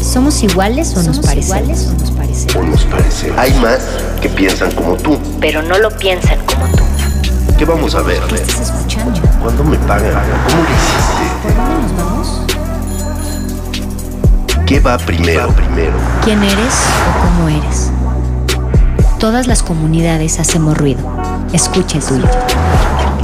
¿Somos iguales o nos parecemos? o nos parecemos? Hay más que piensan como tú. Pero no lo piensan como tú. ¿Qué vamos a ver? ¿Qué estás escuchando? ¿Cuándo me pagan? ¿Cómo lo hiciste? ¿Por dónde nos vamos? ¿Qué va primero? primero? ¿Quién eres o cómo eres? Todas las comunidades hacemos ruido. Escucha el tuyo.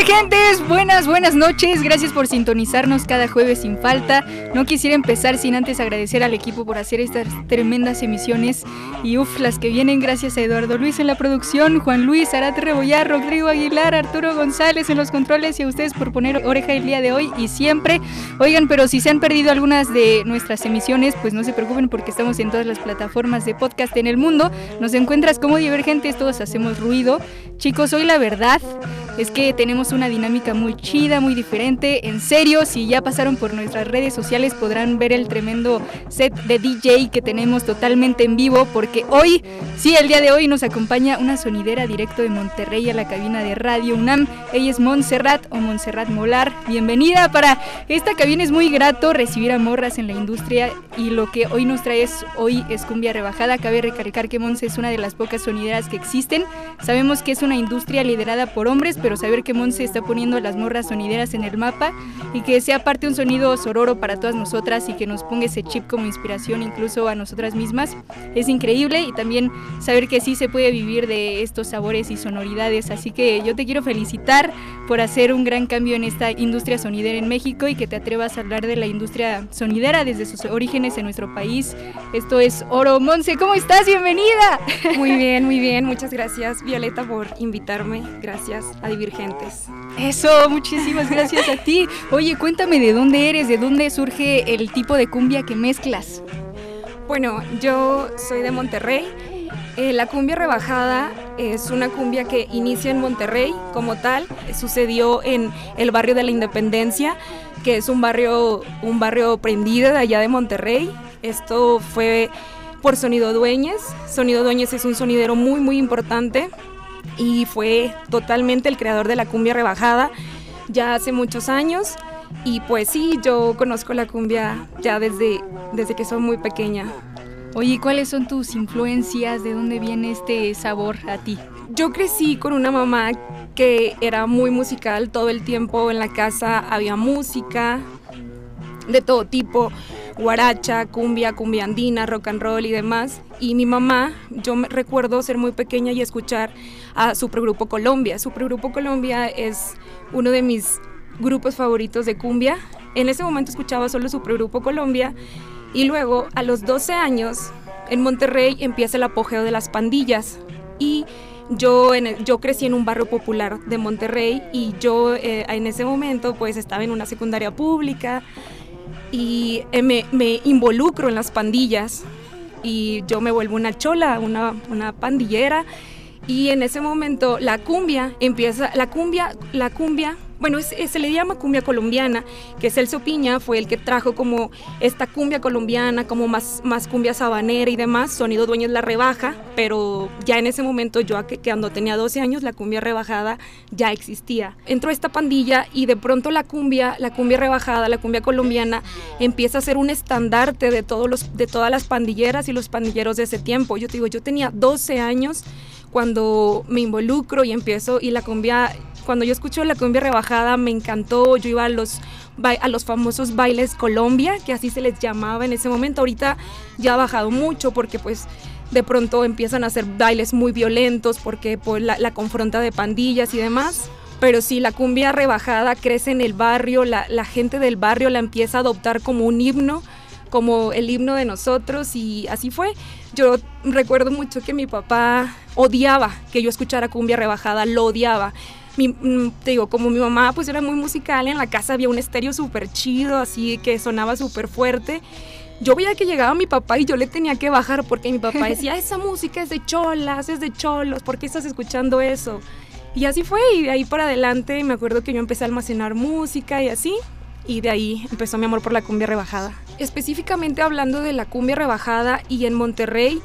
¡Hey! ¿Qué onda, divergentes? Buenas, buenas noches. Gracias por sintonizarnos cada jueves sin falta. No quisiera empezar sin antes agradecer al equipo por hacer estas tremendas emisiones. Y uff, las que vienen gracias a Eduardo Luis en la producción, Juan Luis, Arat Rebollar, Rodrigo Aguilar, Arturo González en los controles y a ustedes por poner oreja el día de hoy y siempre. Oigan, pero si se han perdido algunas de nuestras emisiones, pues no se preocupen porque estamos en todas las plataformas de podcast en el mundo. Nos encuentras como divergentes, todos hacemos ruido. Chicos, hoy la verdad es que tenemos una dinámica muy chida, muy diferente. En serio, si ya pasaron por nuestras redes sociales podrán ver el tremendo set de DJ que tenemos totalmente en vivo porque hoy, sí, el día de hoy nos acompaña una sonidera directo de Monterrey a la cabina de Radio UNAM. Ella es Montserrat o Montserrat Molar. Bienvenida para esta cabina es muy grato recibir a morras en la industria y lo que hoy nos trae es, hoy es cumbia rebajada. Cabe recalcar que Monse es una de las pocas sonideras que existen. Sabemos que es una industria liderada por hombres, pero saber que Monse está poniendo a las morras sonideras en el mapa y que sea parte un sonido sororo para todas nosotras y que nos ponga ese chip como inspiración incluso a nosotras mismas es increíble y también saber que sí se puede vivir de estos sabores y sonoridades. Así que yo te quiero felicitar por hacer un gran cambio en esta industria sonidera en México y que te atrevas a hablar de la industria sonidera desde sus orígenes en nuestro país. Esto es Oro Monse, ¿cómo estás? Bienvenida. Muy bien, muy bien. Muchas gracias, Violeta, por invitarme. Gracias a Divergentes. Eso, muchísimas gracias a ti. Oye, cuéntame de dónde eres, de dónde surge el tipo de cumbia que mezclas. Bueno, yo soy de Monterrey. Eh, la cumbia rebajada es una cumbia que inicia en Monterrey como tal. Sucedió en el barrio de la Independencia, que es un barrio, un barrio prendido de allá de Monterrey. Esto fue por Sonido Dueñez. Sonido Dueñez es un sonidero muy, muy importante y fue totalmente el creador de la cumbia rebajada ya hace muchos años. Y pues sí, yo conozco la cumbia ya desde, desde que soy muy pequeña. Oye, ¿cuáles son tus influencias? ¿De dónde viene este sabor a ti? Yo crecí con una mamá que era muy musical, todo el tiempo en la casa había música de todo tipo, guaracha, cumbia, cumbia andina, rock and roll y demás. Y mi mamá, yo me recuerdo ser muy pequeña y escuchar a Supergrupo Colombia. Supergrupo Colombia es uno de mis grupos favoritos de cumbia. En ese momento escuchaba solo Supergrupo Colombia y luego a los 12 años en Monterrey empieza el apogeo de las pandillas y yo, yo crecí en un barrio popular de Monterrey y yo eh, en ese momento pues estaba en una secundaria pública y eh, me, me involucro en las pandillas y yo me vuelvo una chola, una, una pandillera y en ese momento la cumbia empieza, la cumbia, la cumbia, bueno, es- se le llama cumbia colombiana, que Celso Piña fue el que trajo como esta cumbia colombiana, como más, más cumbia sabanera y demás, Sonido Dueños la rebaja, pero ya en ese momento yo que, cuando tenía 12 años la cumbia rebajada ya existía. Entró esta pandilla y de pronto la cumbia, la cumbia rebajada, la cumbia colombiana empieza a ser un estandarte de, todos de todas las pandilleras y los pandilleros de ese tiempo. Yo te digo, yo tenía 12 años cuando me involucro y empiezo y la cumbia cuando yo escucho la cumbia rebajada me encantó, yo iba a los a los famosos bailes Colombia, que así se les llamaba en ese momento. Ahorita ya ha bajado mucho porque pues de pronto empiezan a hacer bailes muy violentos porque pues, la, la confronta de pandillas y demás. Pero sí, la cumbia rebajada crece en el barrio, la, la gente del barrio la empieza a adoptar como un himno como el himno de nosotros y así fue. Yo recuerdo mucho que mi papá odiaba que yo escuchara cumbia rebajada, lo odiaba. Mi, mm, te digo, como mi mamá pues era muy musical, en la casa había un estéreo súper chido, así que sonaba súper fuerte. Yo veía que llegaba mi papá y yo le tenía que bajar porque mi papá decía, esa música es de cholas, es de cholos, ¿por qué estás escuchando eso? Y así fue, y de ahí para adelante me acuerdo que yo empecé a almacenar música y así, y de ahí empezó mi amor por la cumbia rebajada. Específicamente hablando de la cumbia rebajada y en Monterrey,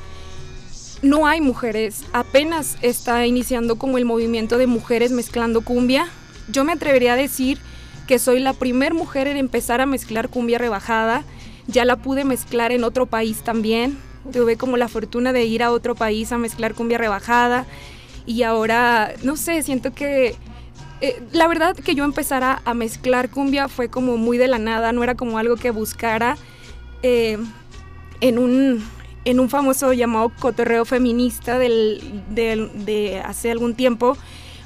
no hay mujeres, apenas está iniciando como el movimiento de mujeres mezclando cumbia. Yo me atrevería a decir que soy la primer mujer en empezar a mezclar cumbia rebajada. Ya la pude mezclar en otro país también. Tuve como la fortuna de ir a otro país a mezclar cumbia rebajada. Y ahora, no sé, siento que eh, la verdad que yo empezara a mezclar cumbia fue como muy de la nada, no era como algo que buscara eh, en, un, en un famoso llamado cotorreo feminista del, de hace algún tiempo.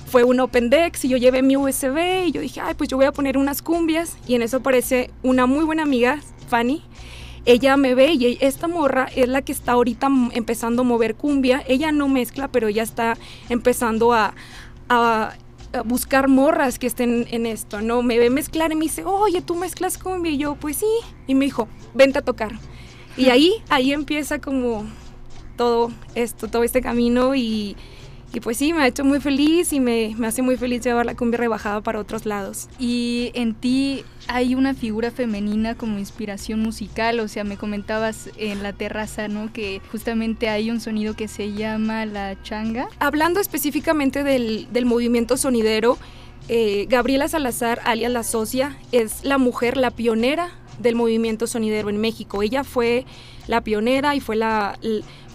Fue un Open Dex y yo llevé mi USB y yo dije, ay, pues yo voy a poner unas cumbias. Y en eso aparece una muy buena amiga, Fanny. Ella me ve y esta morra es la que está ahorita empezando a mover cumbia. Ella no mezcla, pero ella está empezando a buscar morras que estén en esto, ¿no? Me ve mezclar y me dice, oye, ¿tú mezclas cumbia? Y yo, pues sí. Y me dijo, vente a tocar. Y ahí, ahí empieza como todo esto, todo este camino y y pues sí, me ha hecho muy feliz y me, me, hace muy feliz llevar la cumbia rebajada para otros lados. Y en ti hay una figura femenina como inspiración musical, o sea, me comentabas en la terraza, ¿no? Que justamente hay un sonido que se llama la changa. Hablando específicamente del, del movimiento sonidero, eh, Gabriela Salazar, alias La Socia, es la mujer, la pionera del movimiento sonidero en México. Ella fue la pionera y fue la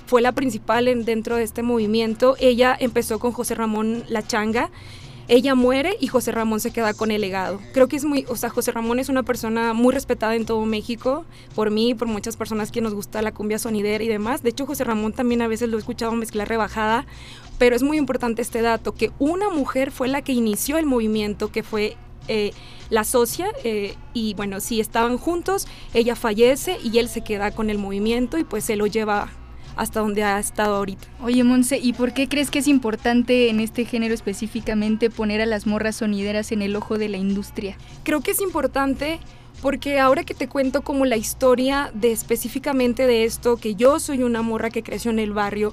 fue la principal en, dentro de este movimiento. Ella empezó con José Ramón La Changa. Ella muere y José Ramón se queda con el legado. Creo que es muy, o sea, José Ramón es una persona muy respetada en todo México, por mí, por muchas personas que nos gusta la cumbia sonidera y demás. De hecho, José Ramón también a veces lo he escuchado mezclar rebajada, pero es muy importante este dato, que una mujer fue la que inició el movimiento, que fue eh, la socia, eh, y bueno, si estaban juntos, ella fallece y él se queda con el movimiento y pues se lo lleva hasta donde ha estado ahorita. Oye, Monse, ¿y por qué crees que es importante en este género específicamente poner a las morras sonideras en el ojo de la industria? Creo que es importante porque ahora que te cuento como la historia de específicamente de esto, que yo soy una morra que creció en el barrio,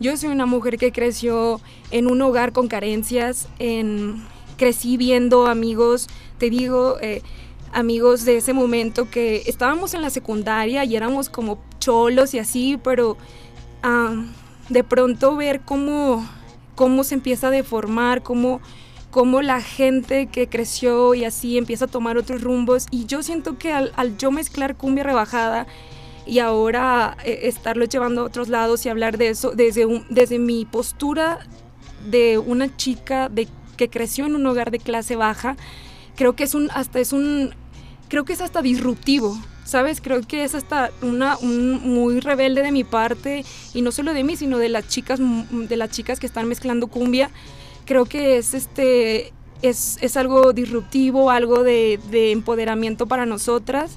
yo soy una mujer que creció en un hogar con carencias, en, crecí viendo amigos, te digo, eh, amigos de ese momento que estábamos en la secundaria y éramos como cholos y así, pero ah, de pronto ver cómo, cómo se empieza a deformar, cómo, cómo la gente que creció y así empieza a tomar otros rumbos. Y yo siento que al, yo mezclar cumbia rebajada y ahora eh, estarlo llevando a otros lados y hablar de eso desde, desde mi postura de una chica de, que creció en un hogar de clase baja, creo que es un, hasta es un, creo que es hasta disruptivo, ¿sabes? Creo que es hasta una, un, muy rebelde de mi parte y no solo de mí, sino de las chicas, de las chicas que están mezclando cumbia. Creo que es este, es, es algo disruptivo, algo de, de empoderamiento para nosotras.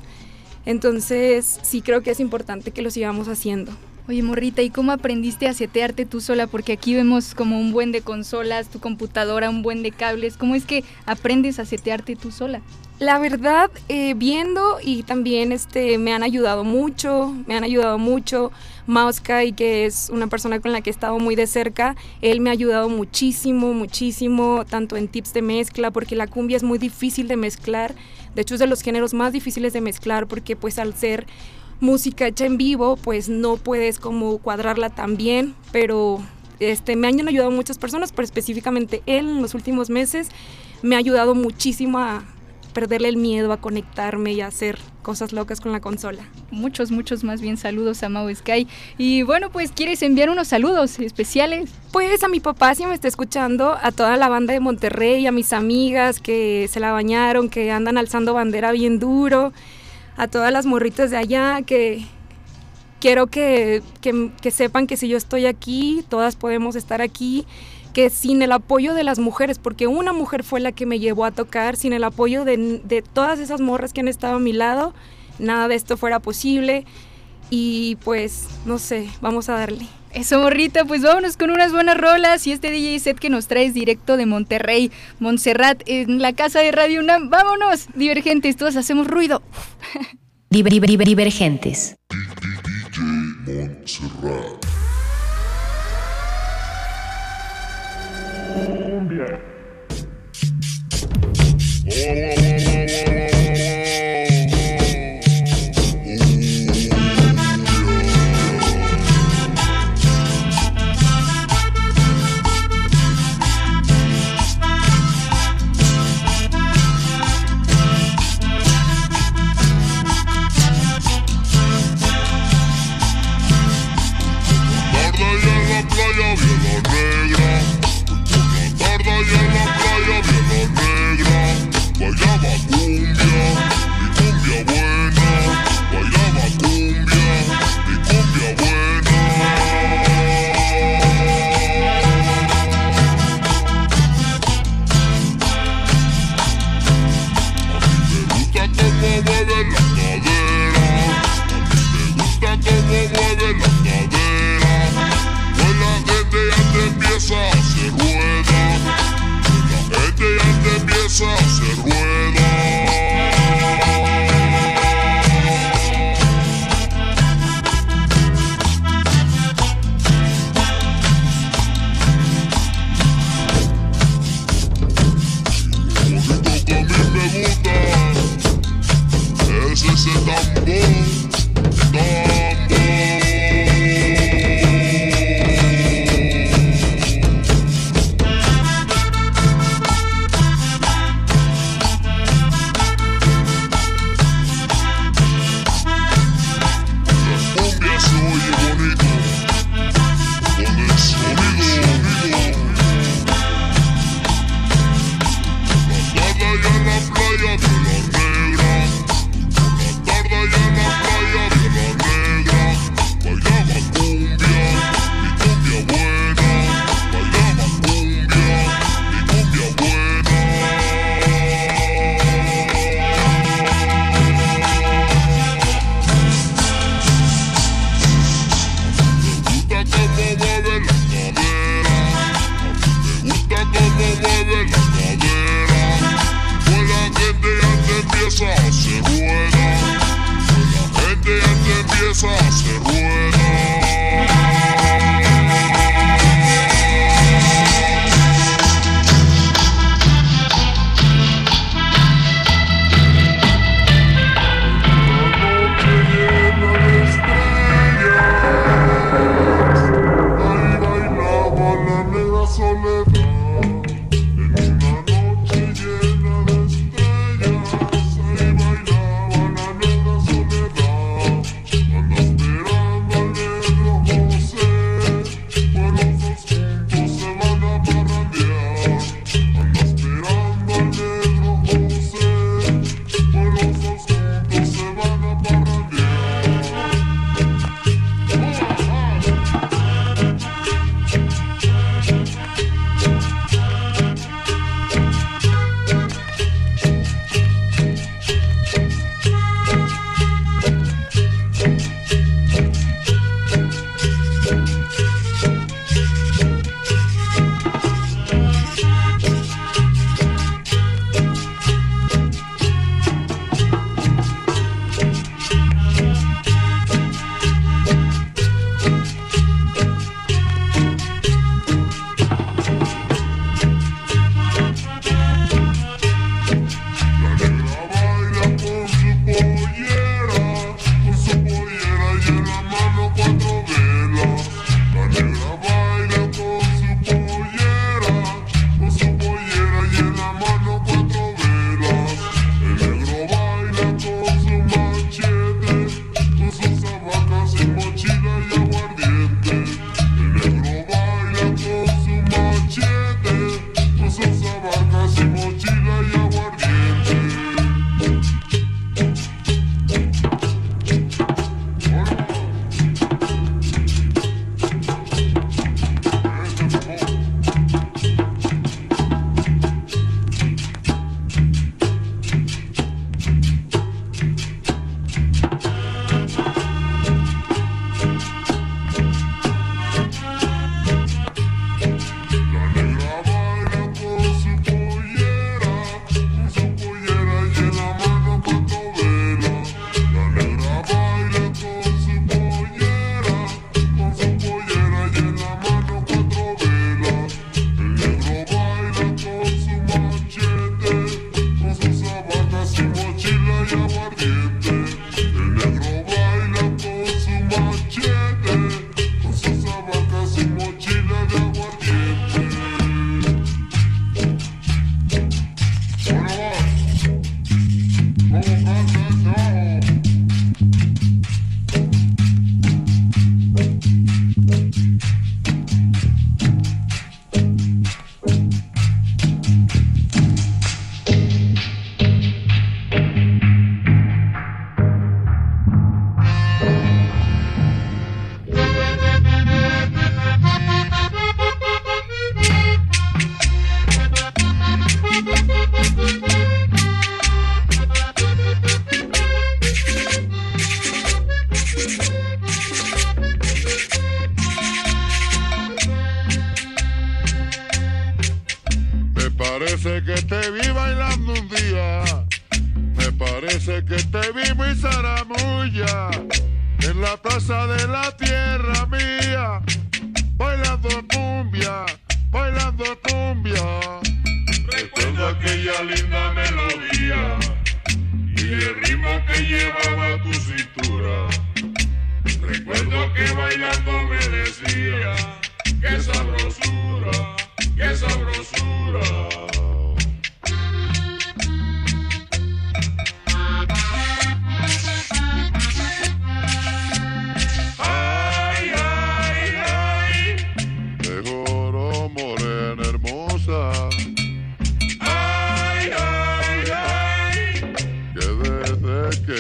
Entonces sí creo que es importante que lo sigamos haciendo. Oye, Morrita, ¿y cómo aprendiste a setearte tú sola? Porque aquí vemos como un buen de consolas, tu computadora, un buen de cables. ¿Cómo es que aprendes a setearte tú sola? La verdad, eh, viendo y también este, me han ayudado mucho, me han ayudado mucho. Mauskai, que es una persona con la que he estado muy de cerca, él me ha ayudado muchísimo, muchísimo, tanto en tips de mezcla, porque la cumbia es muy difícil de mezclar. De hecho, es de los géneros más difíciles de mezclar, porque pues al ser música hecha en vivo, pues no puedes como cuadrarla tan bien, pero este, me han ayudado muchas personas, pero específicamente él en los últimos meses me ha ayudado muchísimo a perderle el miedo a conectarme y a hacer cosas locas con la consola. Muchos, muchos más bien saludos a Mau Sky. Y bueno, pues ¿quieres enviar unos saludos especiales? Pues a mi papá si me está escuchando, a toda la banda de Monterrey, a mis amigas que se la bañaron, que andan alzando bandera bien duro a todas las morritas de allá que quiero que, sepan que si yo estoy aquí, todas podemos estar aquí, que sin el apoyo de las mujeres, porque una mujer fue la que me llevó a tocar, sin el apoyo de, de todas esas morras que han estado a mi lado, nada de esto fuera posible. Y pues, no sé, vamos a darle. Eso, morrita, pues vámonos con unas buenas rolas y este DJ set que nos traes directo de Monterrey, Montserrat, en la casa de Radio UNAM. ¡Vámonos! Divergentes, todos hacemos ruido. Divergentes. Montserrat. Esperando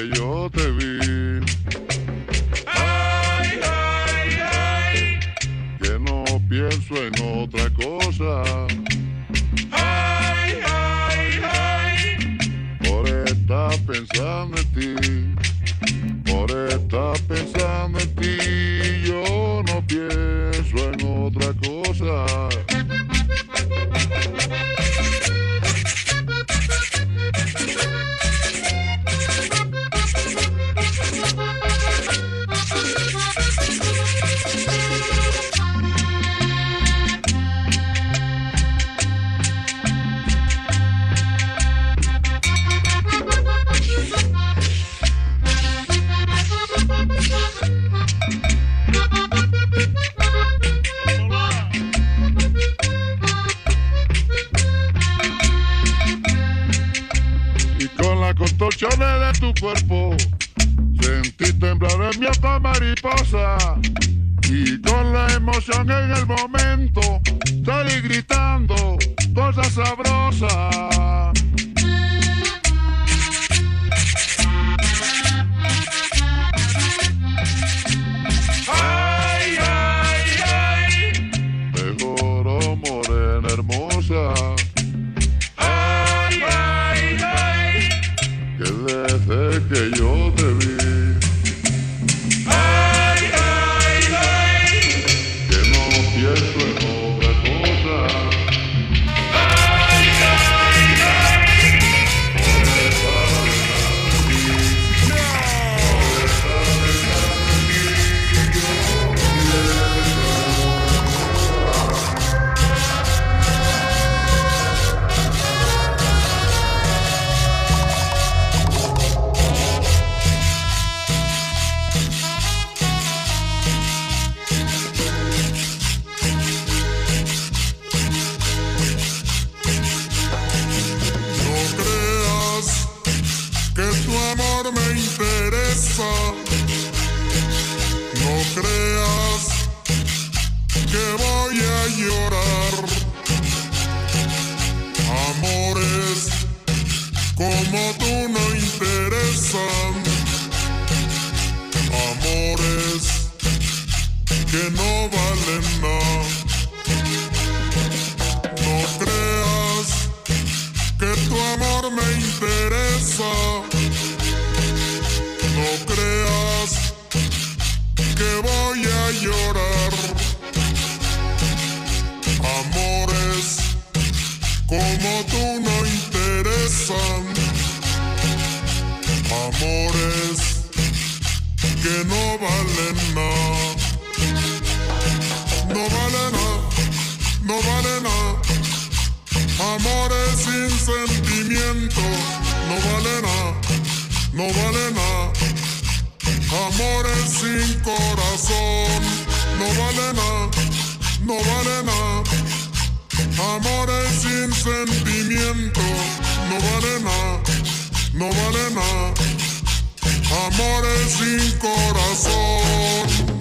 yo te vi. no vale nada, no vale nada. Amores sin corazón.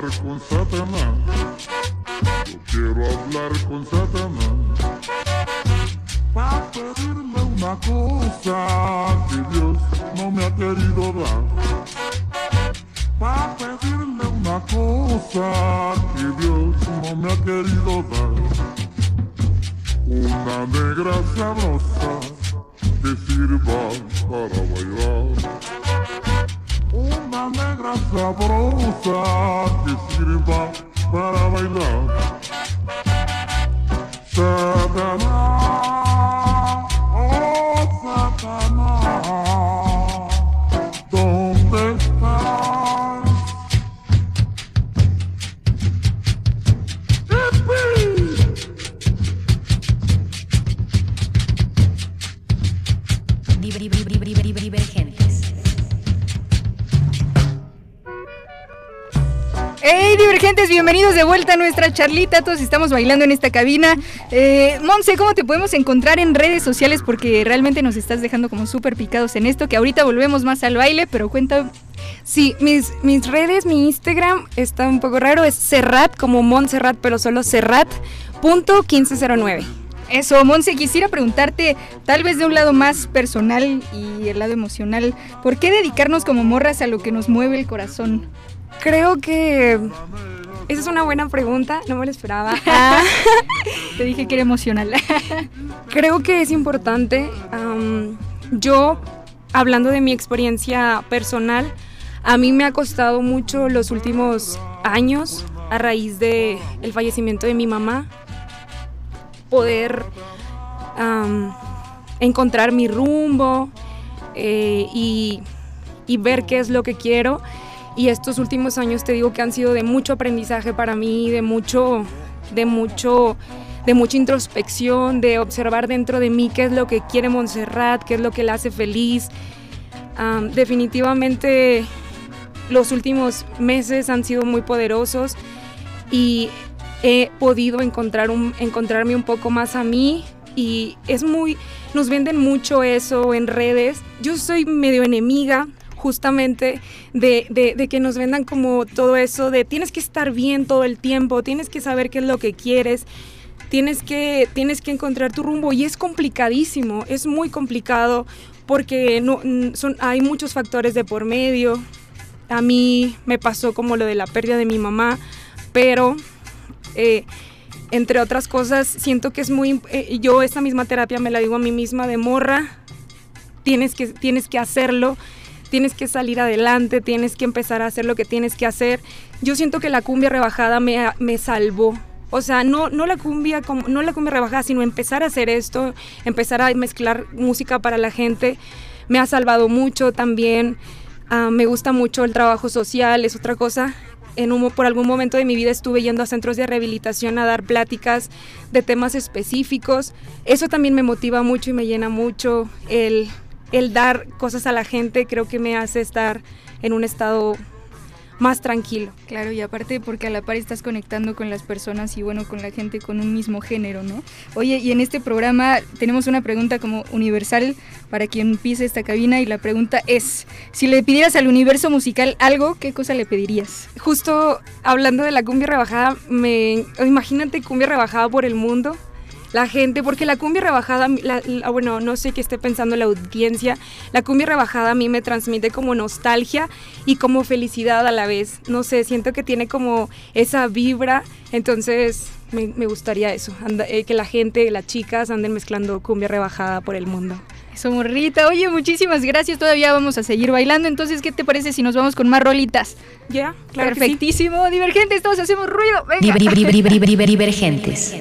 Con Satanás. Quiero hablar con Satanás. Para pedirle una cosa que Dios no me ha querido dar. Para pedirle una cosa que Dios no me ha querido dar. Una negra sabrosa que sirva para bailar. Una negra sabrosa que sirva para bailar. Satanás, Bienvenidos de vuelta a nuestra charlita. Todos estamos bailando en esta cabina. Eh, Monse, ¿cómo te podemos encontrar en redes sociales? Porque realmente nos estás dejando como súper picados en esto, que ahorita volvemos más al baile, pero cuenta... Sí, mis, mis redes, mi Instagram está un poco raro, es Serrat, como Montserrat, pero solo Serrat.1509. Eso, Monse, quisiera preguntarte, tal vez de un lado más personal y el lado emocional, ¿por qué dedicarnos como morras a lo que nos mueve el corazón? Creo que esa es una buena pregunta, no me lo esperaba. Ah, Te dije que era emocional. creo que es importante. yo, hablando de mi experiencia personal, a mí me ha costado mucho los últimos años a raíz de el fallecimiento de mi mamá poder encontrar mi rumbo eh, y, y ver qué es lo que quiero. Y estos últimos años te digo que han sido de mucho aprendizaje para mí, de mucho, de mucho, de mucha introspección, de observar dentro de mí qué es lo que quiere Montserrat, qué es lo que la hace feliz. Am, definitivamente los últimos meses han sido muy poderosos y he podido encontrar un, encontrarme un poco más a mí y es muy, nos venden mucho eso en redes. Yo soy medio enemiga justamente de, de- de que nos vendan como todo eso de tienes que estar bien todo el tiempo, tienes que saber qué es lo que quieres, tienes que, tienes que encontrar tu rumbo y es complicadísimo, es muy complicado porque no, mm, son, hay muchos factores de por medio. A mí me pasó como lo de la pérdida de mi mamá, pero eh, entre otras cosas siento que es muy... eh, yo esta misma terapia me la digo a mí misma de morra, tienes que, tienes que hacerlo, tienes que salir adelante, tienes que empezar a hacer lo que tienes que hacer. Yo siento que la cumbia rebajada me, me salvó. O sea, no, no, la cumbia, no la cumbia rebajada, sino empezar a hacer esto, empezar a mezclar música para la gente, me ha salvado mucho también. Ah, me gusta mucho el trabajo social, es otra cosa. En un, por algún momento de mi vida estuve yendo a centros de rehabilitación a dar pláticas de temas específicos. Eso también me motiva mucho y me llena mucho. El, el dar cosas a la gente creo que me hace estar en un estado más tranquilo. Claro, y aparte porque a la par estás conectando con las personas y bueno, con la gente con un mismo género, ¿no? Oye, y en este programa tenemos una pregunta como universal para quien pise esta cabina y la pregunta es, si le pidieras al universo musical algo, ¿qué cosa le pedirías? Justo hablando de la cumbia rebajada, me imagínate cumbia rebajada por el mundo. La gente, porque la cumbia rebajada, la- la- bueno, no sé qué esté pensando la audiencia, la cumbia rebajada a mí me transmite como nostalgia y como felicidad a la vez. No sé, siento que tiene como esa vibra, entonces me, me gustaría eso, anda- eh, que la gente, las chicas anden mezclando cumbia rebajada por el mundo. Eso, morrita. Oye, muchísimas gracias. Todavía vamos a seguir bailando. Entonces, ¿qué te parece si nos vamos con más rolitas? ¿Ya? Claro que sí. Perfectísimo. Divergentes, todos hacemos ruido. Venga. Diver- diver- diver- diver- Divergentes.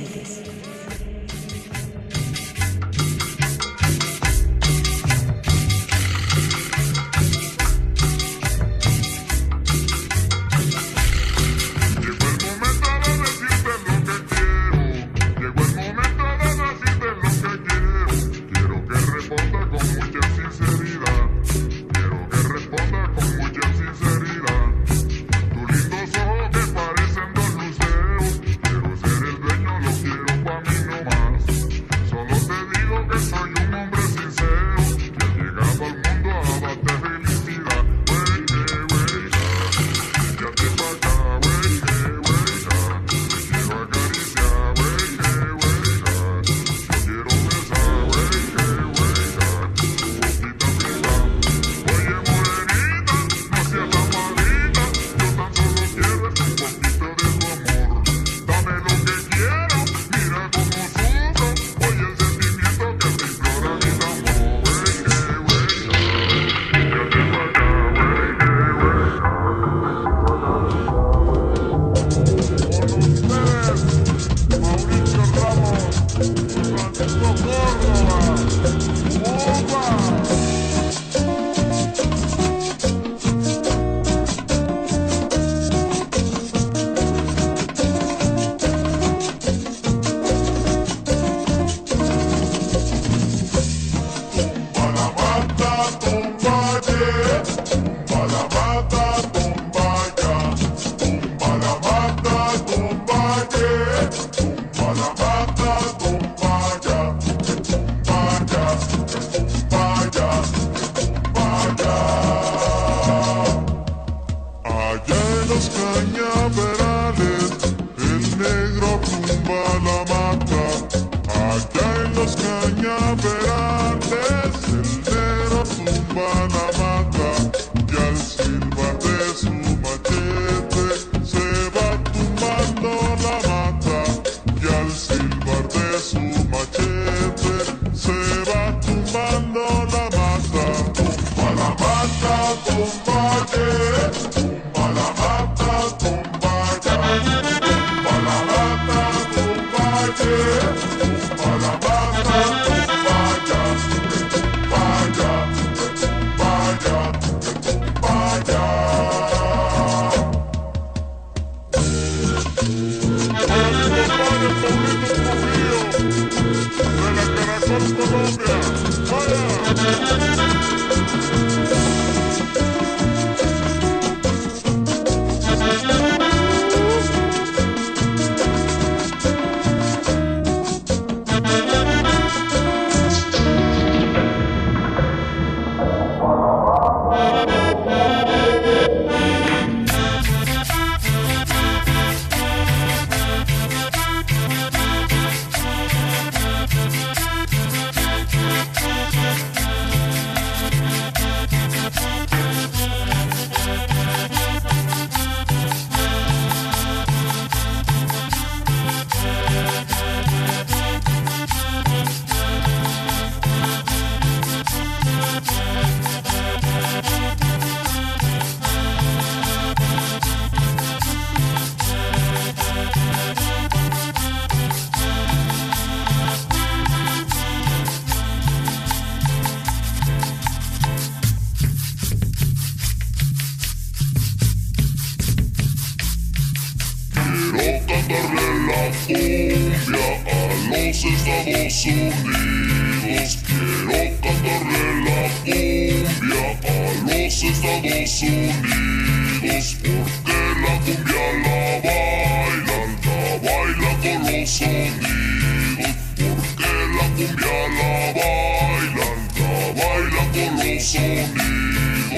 cumbia la bailan, la bailan con los sonidos.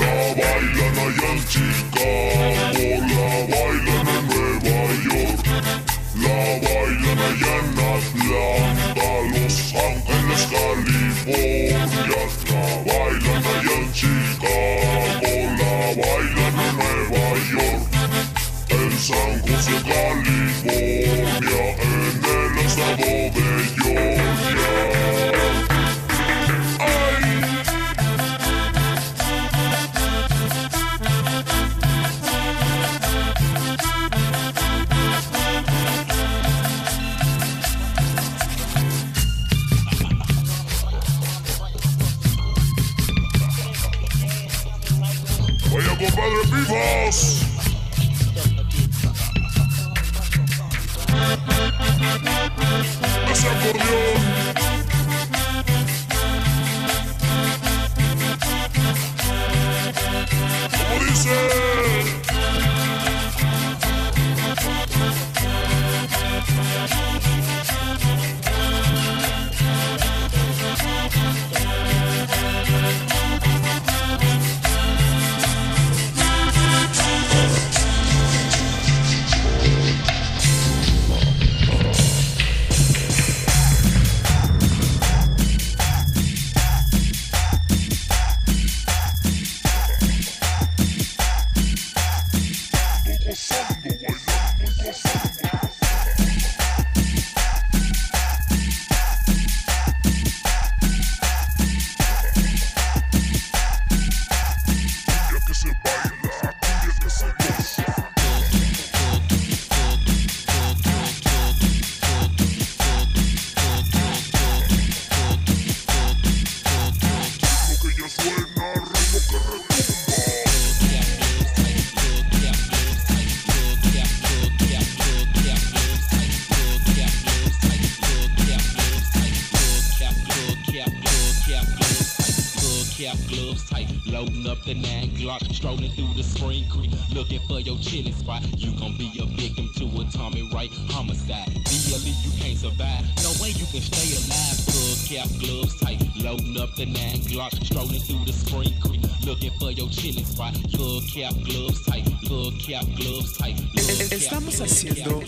La bailan allá en Chicago, la bailan en Nueva York, la bailan allá en Atlanta, Los Ángeles, California, la bailan allá en Chicago, la bailan en Nueva York, en San José, California. Strolling through the spring creek, looking for your chilling spot. Little cap gloves tight, little cap gloves tight. Estamos haciendo.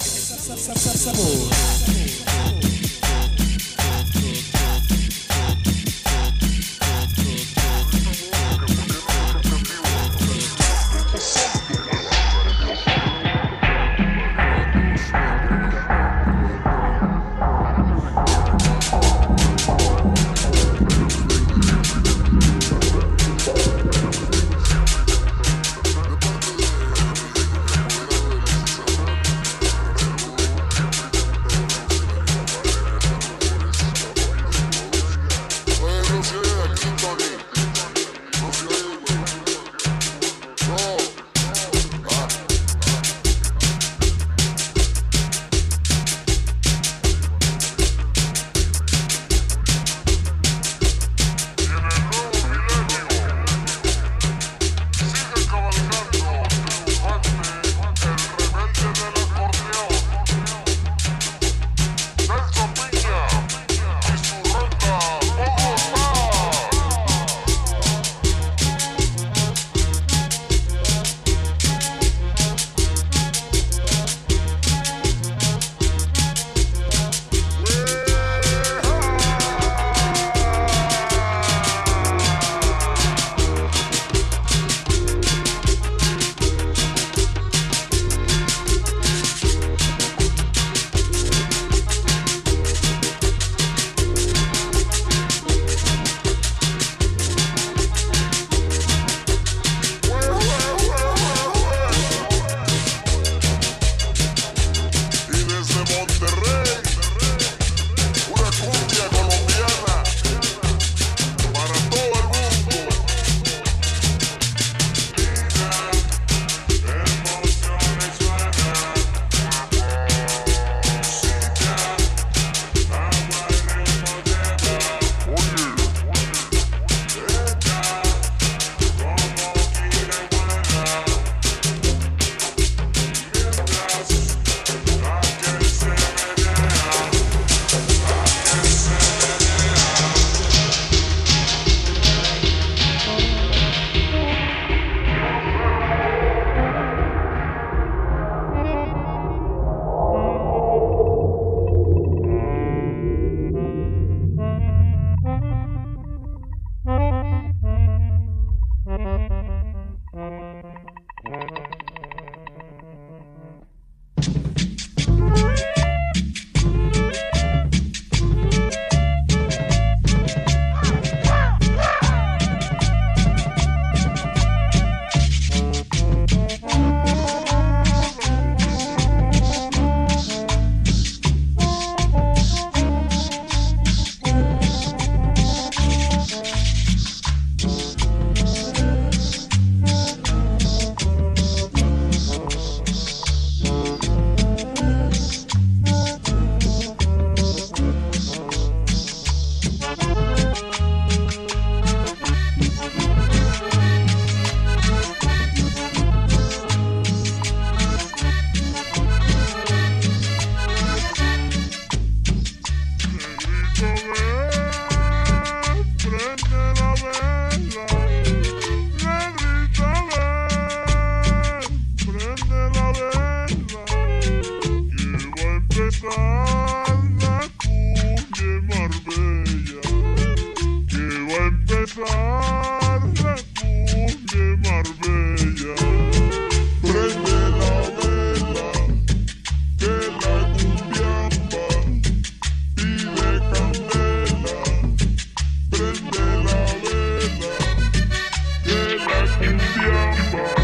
se.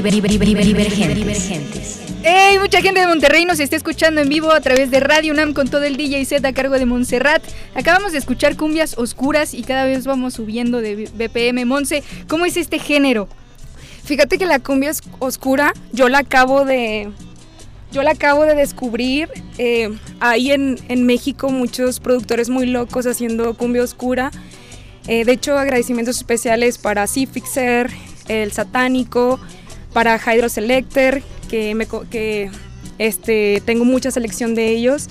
Diver- diver- diver- divergentes. ¡Hey! Mucha gente de Monterrey nos está escuchando en vivo a través de Radio UNAM con todo el DJ a cargo de Montserrat. Acabamos de escuchar cumbias oscuras y cada vez vamos subiendo de BPM. Monse, ¿cómo es este género? Fíjate que la cumbia es oscura, yo la acabo de, yo la acabo de descubrir. eh, hay en, en México muchos productores muy locos haciendo cumbia oscura. Eh, de hecho, agradecimientos especiales para Cifixer, El Satánico, para Hydro Selector, que, este, tengo mucha selección de ellos.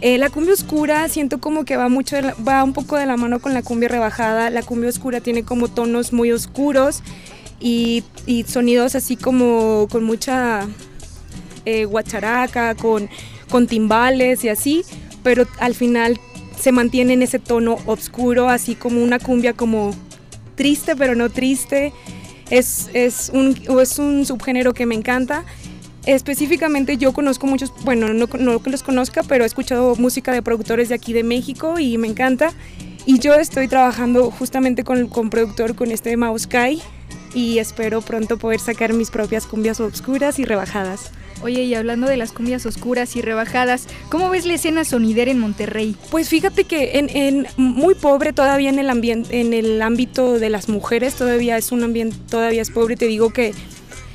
Eh, la cumbia oscura siento como que va mucho, va un poco de la mano con la cumbia rebajada. La cumbia oscura tiene como tonos muy oscuros y, y sonidos así como con mucha eh, guacharaca, con, con timbales y así, pero al final se mantiene en ese tono oscuro, así como una cumbia como triste pero no triste. Es, es, un, es un subgénero que me encanta. Específicamente yo conozco muchos, bueno, no, no los conozca, pero he escuchado música de productores de aquí de México y me encanta. Y yo estoy trabajando justamente con, con productor, con este Mauskai, y espero pronto poder sacar mis propias cumbias oscuras y rebajadas. Oye, y hablando de las cumbias oscuras y rebajadas, ¿cómo ves la escena sonidera en Monterrey? Pues fíjate que en, en muy pobre todavía en el ambiente, en el ámbito de las mujeres todavía es un ambiente, todavía es pobre. Te digo que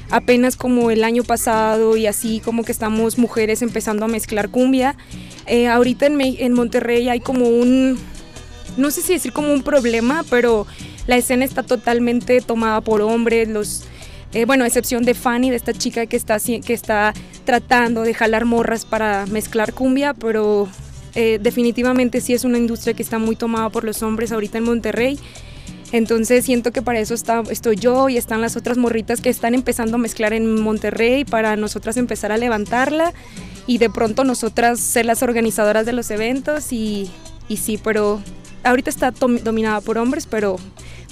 apenas como el año pasado y así como que estamos mujeres empezando a mezclar cumbia. Eh, ahorita en, en Monterrey hay como un, no sé si decir como un problema, pero la escena está totalmente tomada por hombres, los... eh, bueno, excepción de Fanny, de esta chica que está, que está tratando de jalar morras para mezclar cumbia, pero eh, definitivamente sí es una industria que está muy tomada por los hombres ahorita en Monterrey. Entonces siento que para eso está, estoy yo y están las otras morritas que están empezando a mezclar en Monterrey para nosotras empezar a levantarla y de pronto nosotras ser las organizadoras de los eventos y, y sí, pero ahorita está dominada por hombres, pero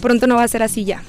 pronto no va a ser así ya.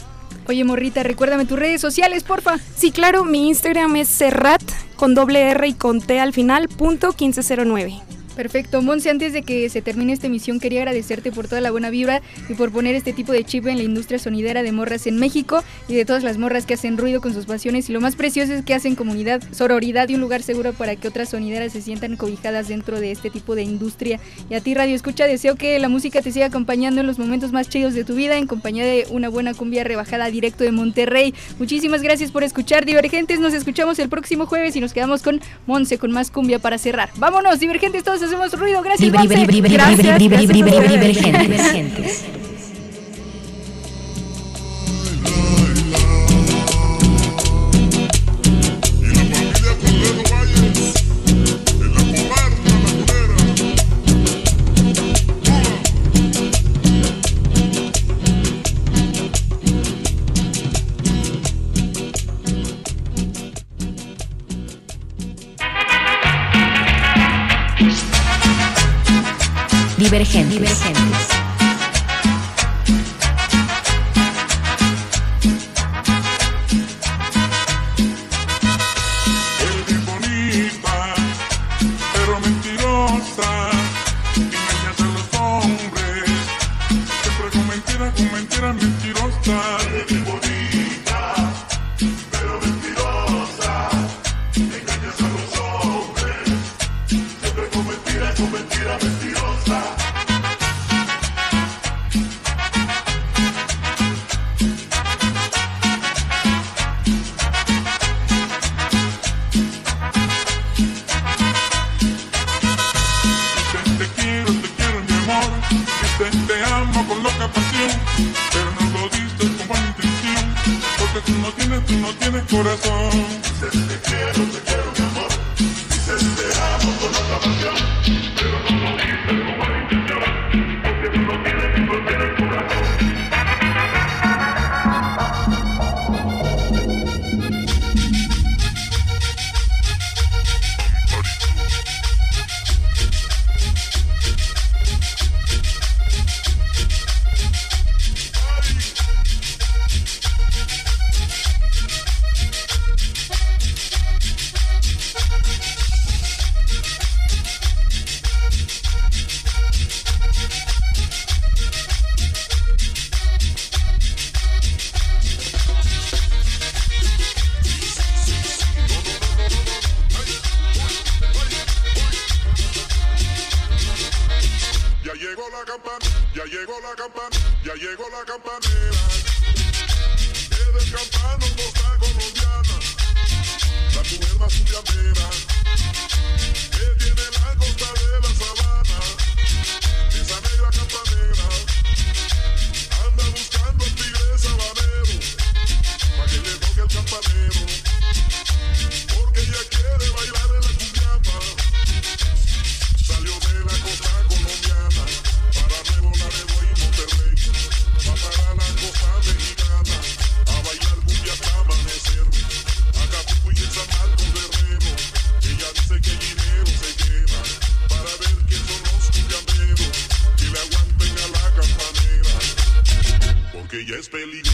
Oye, morrita, recuérdame tus redes sociales, porfa. Sí, claro, mi Instagram es serrat con doble R y con T al final, punto 1509. Perfecto, Monse, antes de que se termine esta emisión, quería agradecerte por toda la buena vibra y por poner este tipo de chip en la industria sonidera de morras en México y de todas las morras que hacen ruido con sus pasiones y lo más precioso es que hacen comunidad, sororidad y un lugar seguro para que otras sonideras se sientan cobijadas dentro de este tipo de industria. Y a ti, Radio Escucha, deseo que la música te siga acompañando en los momentos más chidos de tu vida en compañía de una buena cumbia rebajada directo de Monterrey. Muchísimas gracias por escuchar, Divergentes. Nos escuchamos el próximo jueves y nos quedamos con Monse con más cumbia para cerrar. Vámonos, Divergentes, todos hacemos ruido. Gracias, Gracias, Divergentes. Divergentes. Ya llegó la campana, ya llegó la campanera. Que del campano costa colombiana, la mujer más. Que tiene la costa de la sabana, esa negra campanera. Anda buscando al tigre sabanero, pa' que le toque el campanero. Porque ella quiere bailar en la cumbiamba. Salió de Huepa, es baby.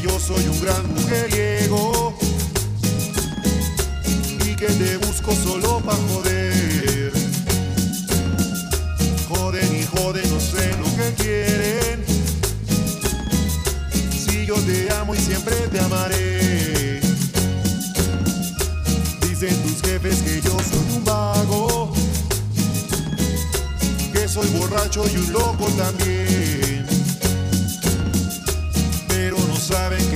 Yo soy un gran mujeriego. Y que te busco solo pa' joder. Joden y joden, no sé lo que quieren. Si yo te amo y siempre te amaré. Dicen tus jefes que yo soy un vago, que soy borracho y un loco también. Pero no saben que